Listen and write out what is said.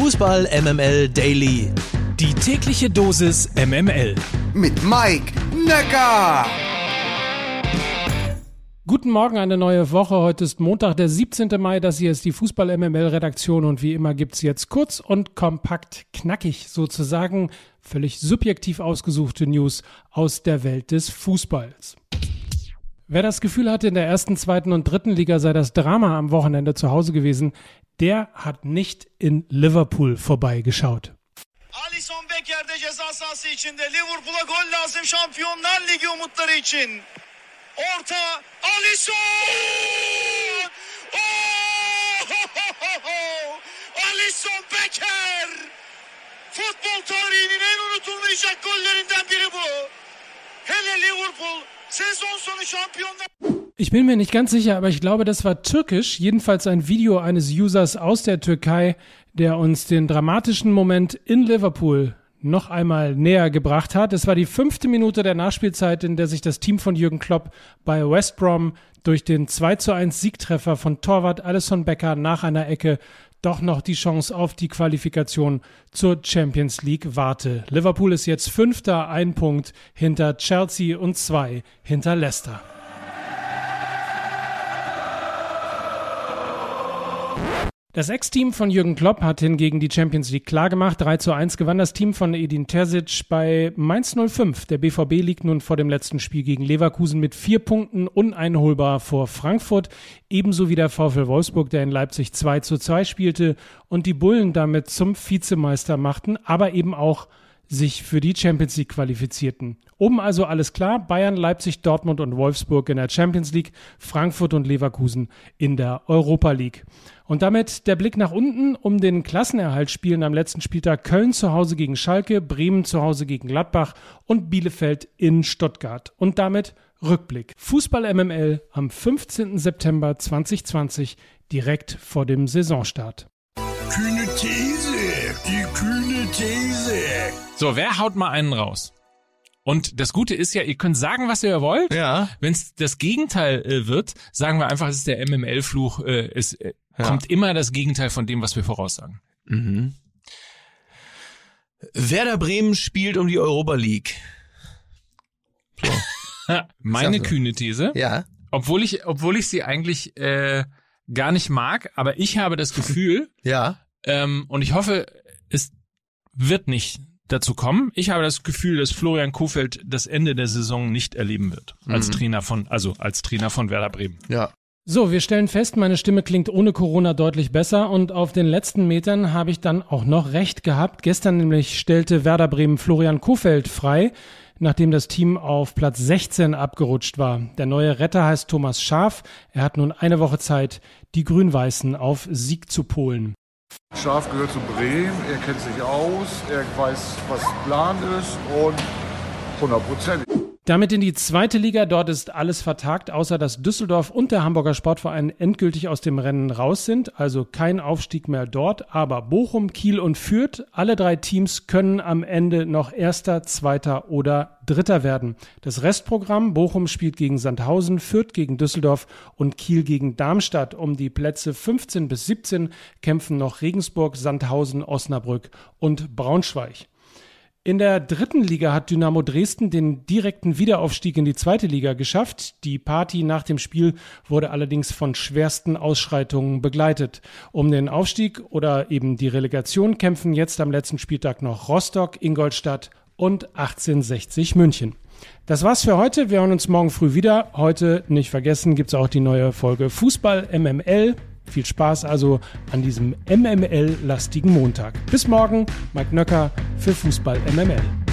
Fußball MML Daily. Die tägliche Dosis MML. Mit Mike Necker. Guten Morgen, eine neue Woche. Heute ist Montag, der 17. Mai. Das hier ist die Fußball MML Redaktion und wie immer gibt's jetzt kurz und kompakt knackig sozusagen völlig subjektiv ausgesuchte News aus der Welt des Fußballs. Wer das Gefühl hatte, in der ersten, zweiten und dritten Liga sei das Drama am Wochenende zu Hause gewesen, der hat nicht in Liverpool vorbeigeschaut. Alisson Becker de ceza sahası içinde Liverpool'a gol lazım Şampiyonlar Ligi umutları için. Orta Alisson! Oh! Alisson Becker! Futbol tarihinin en unutulmayacak gollerinden biri Liverpool sezon sonu Şampiyonlar Ich bin mir nicht ganz sicher, aber ich glaube, das war türkisch. Jedenfalls ein Video eines Users aus der Türkei, der uns den dramatischen Moment in Liverpool noch einmal näher gebracht hat. Es war die fünfte Minute der Nachspielzeit, in der sich das Team von Jürgen Klopp bei West Brom durch den 2 zu 1 Siegtreffer von Torwart Alison Becker nach einer Ecke doch noch die Chance auf die Qualifikation zur Champions League warte. Liverpool ist jetzt Fünfter, ein Punkt hinter Chelsea und zwei hinter Leicester. Das Ex-Team von Jürgen Klopp hat hingegen die Champions League klargemacht. 3 zu 1 gewann das Team von Edin Terzic bei Mainz 05. Der BVB liegt nun vor dem letzten Spiel gegen Leverkusen mit vier Punkten uneinholbar vor Frankfurt. Ebenso wie der VfL Wolfsburg, der in Leipzig 2 zu 2 spielte und die Bullen damit zum Vizemeister machten, aber eben auch sich für die Champions League qualifizierten. Oben also alles klar, Bayern, Leipzig, Dortmund und Wolfsburg in der Champions League, Frankfurt und Leverkusen in der Europa League. Und damit der Blick nach unten, um den Klassenerhalt spielen am letzten Spieltag Köln zu Hause gegen Schalke, Bremen zu Hause gegen Gladbach und Bielefeld in Stuttgart. Und damit Rückblick. Fußball MML am 15. September 2020, direkt vor dem Saisonstart. Kühne These. Die kühne These. So, wer haut mal einen raus? Und das Gute ist ja, ihr könnt sagen, was ihr wollt. Ja. Wenn es das Gegenteil äh, wird, sagen wir einfach, es ist der MML-Fluch. Äh, es äh, Ja. kommt immer das Gegenteil von dem, was wir voraussagen. Mhm. Werder Bremen spielt um die Europa League. Meine so. kühne These, Ja. obwohl ich, obwohl ich sie eigentlich äh, gar nicht mag, aber ich habe das Gefühl, Ja. ähm, und ich hoffe, es wird nicht dazu kommen. Ich habe das Gefühl, dass Florian Kofeld das Ende der Saison nicht erleben wird. Als Mhm. Trainer von, also als Trainer von Werder Bremen. Ja. So, wir stellen fest, meine Stimme klingt ohne Corona deutlich besser und auf den letzten Metern habe ich dann auch noch recht gehabt. Gestern nämlich stellte Werder Bremen Florian Kofeld frei, nachdem das Team auf Platz 16 abgerutscht war. Der neue Retter heißt Thomas Schaf. Er hat nun eine Woche Zeit, die Grün-Weißen auf Sieg zu polen. Schaf gehört zu Bremen, er kennt sich aus, er weiß, was Plan ist und 100 Prozent. Damit in die zweite Liga. Dort ist alles vertagt, außer dass Düsseldorf und der Hamburger Sportverein endgültig aus dem Rennen raus sind. Also kein Aufstieg mehr dort. Aber Bochum, Kiel und Fürth, alle drei Teams können am Ende noch Erster, Zweiter oder Dritter werden. Das Restprogramm, Bochum spielt gegen Sandhausen, Fürth gegen Düsseldorf und Kiel gegen Darmstadt. Um die Plätze 15 bis 17 kämpfen noch Regensburg, Sandhausen, Osnabrück und Braunschweig. In der dritten Liga hat Dynamo Dresden den direkten Wiederaufstieg in die zweite Liga geschafft. Die Party nach dem Spiel wurde allerdings von schwersten Ausschreitungen begleitet. Um den Aufstieg oder eben die Relegation kämpfen jetzt am letzten Spieltag noch Rostock, Ingolstadt und 1860 München. Das war's für heute. Wir hören uns morgen früh wieder. Heute, nicht vergessen, gibt's auch die neue Folge Fußball MML. Viel Spaß also an diesem MML-lastigen Montag. Bis morgen, Mike Nöcker für Fußball MML.